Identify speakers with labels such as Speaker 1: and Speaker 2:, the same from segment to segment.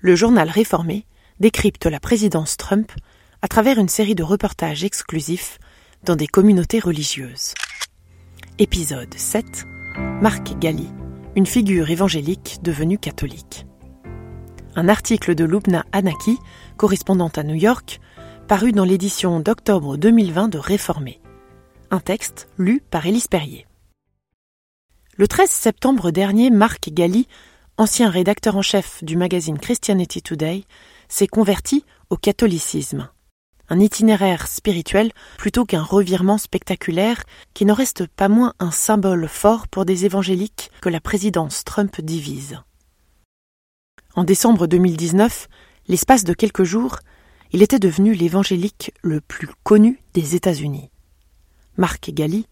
Speaker 1: le journal réformé décrypte la présidence Trump à travers une série de reportages exclusifs dans des communautés religieuses. Épisode 7 Marc Galli, une figure évangélique devenue catholique. Un article de Lubna Anaki, correspondante à New York, paru dans l'édition d'octobre 2020 de Réformé. Un texte lu par Élise Perrier. Le 13 septembre dernier, Marc Galli, ancien rédacteur en chef du magazine Christianity Today, s'est converti au catholicisme. Un itinéraire spirituel plutôt qu'un revirement spectaculaire qui n'en reste pas moins un symbole fort pour des évangéliques que la présidence Trump divise. En décembre 2019, l'espace de quelques jours, il était devenu l'évangélique le plus connu des États-Unis. Marc Galli,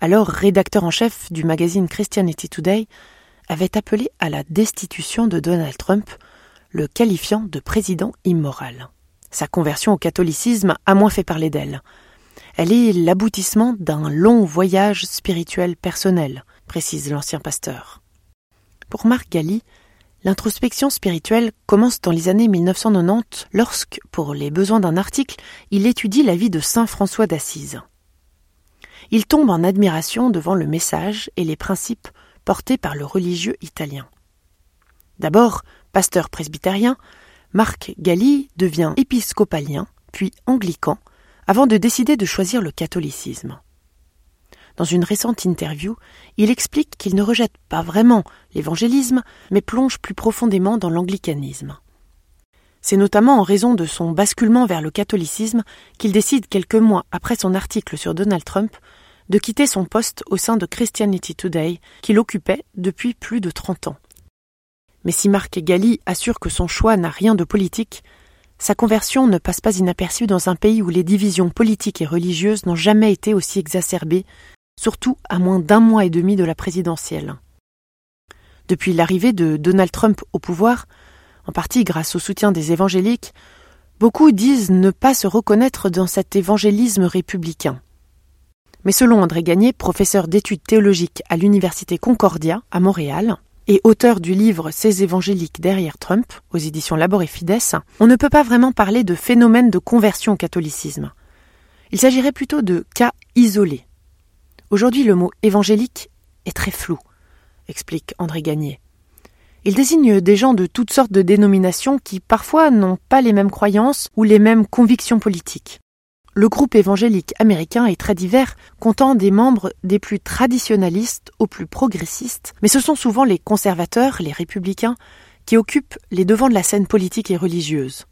Speaker 1: alors rédacteur en chef du magazine Christianity Today, avait appelé à la destitution de Donald Trump, le qualifiant de président immoral. Sa conversion au catholicisme a moins fait parler d'elle. Elle est l'aboutissement d'un long voyage spirituel personnel, précise l'ancien pasteur. Pour Marc Galli, l'introspection spirituelle commence dans les années 1990 lorsque, pour les besoins d'un article, il étudie la vie de saint François d'Assise il tombe en admiration devant le message et les principes portés par le religieux italien. D'abord pasteur presbytérien, Marc Galli devient épiscopalien, puis anglican, avant de décider de choisir le catholicisme. Dans une récente interview, il explique qu'il ne rejette pas vraiment l'évangélisme, mais plonge plus profondément dans l'anglicanisme. C'est notamment en raison de son basculement vers le catholicisme qu'il décide quelques mois après son article sur Donald Trump de quitter son poste au sein de Christianity Today qu'il occupait depuis plus de 30 ans. Mais si Marc Galli assure que son choix n'a rien de politique, sa conversion ne passe pas inaperçue dans un pays où les divisions politiques et religieuses n'ont jamais été aussi exacerbées, surtout à moins d'un mois et demi de la présidentielle. Depuis l'arrivée de Donald Trump au pouvoir, en partie grâce au soutien des évangéliques, beaucoup disent ne pas se reconnaître dans cet évangélisme républicain. Mais selon André Gagné, professeur d'études théologiques à l'Université Concordia à Montréal, et auteur du livre Ces évangéliques derrière Trump, aux éditions Labor et Fides, on ne peut pas vraiment parler de phénomène de conversion au catholicisme. Il s'agirait plutôt de cas isolés. Aujourd'hui, le mot évangélique est très flou, explique André Gagné. Il désigne des gens de toutes sortes de dénominations qui parfois n'ont pas les mêmes croyances ou les mêmes convictions politiques. Le groupe évangélique américain est très divers, comptant des membres des plus traditionnalistes aux plus progressistes, mais ce sont souvent les conservateurs, les républicains, qui occupent les devants de la scène politique et religieuse.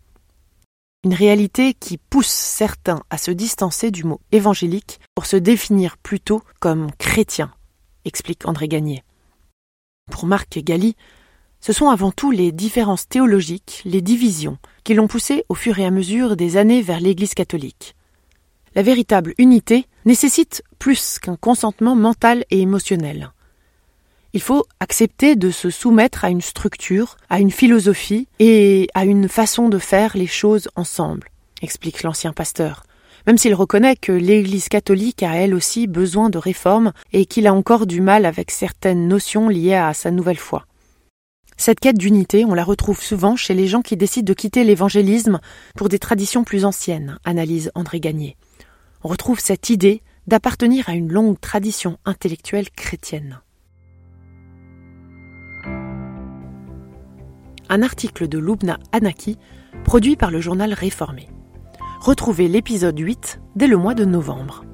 Speaker 1: Une réalité qui pousse certains à se distancer du mot évangélique pour se définir plutôt comme chrétien, explique André Gagné. Pour Marc Galli, ce sont avant tout les différences théologiques, les divisions, qui l'ont poussé au fur et à mesure des années vers l'Église catholique. La véritable unité nécessite plus qu'un consentement mental et émotionnel. Il faut accepter de se soumettre à une structure, à une philosophie et à une façon de faire les choses ensemble, explique l'ancien pasteur, même s'il reconnaît que l'Église catholique a elle aussi besoin de réformes et qu'il a encore du mal avec certaines notions liées à sa nouvelle foi. Cette quête d'unité, on la retrouve souvent chez les gens qui décident de quitter l'évangélisme pour des traditions plus anciennes, analyse André Gagné on retrouve cette idée d'appartenir à une longue tradition intellectuelle chrétienne. Un article de Lubna Anaki, produit par le journal Réformé. Retrouvez l'épisode 8 dès le mois de novembre.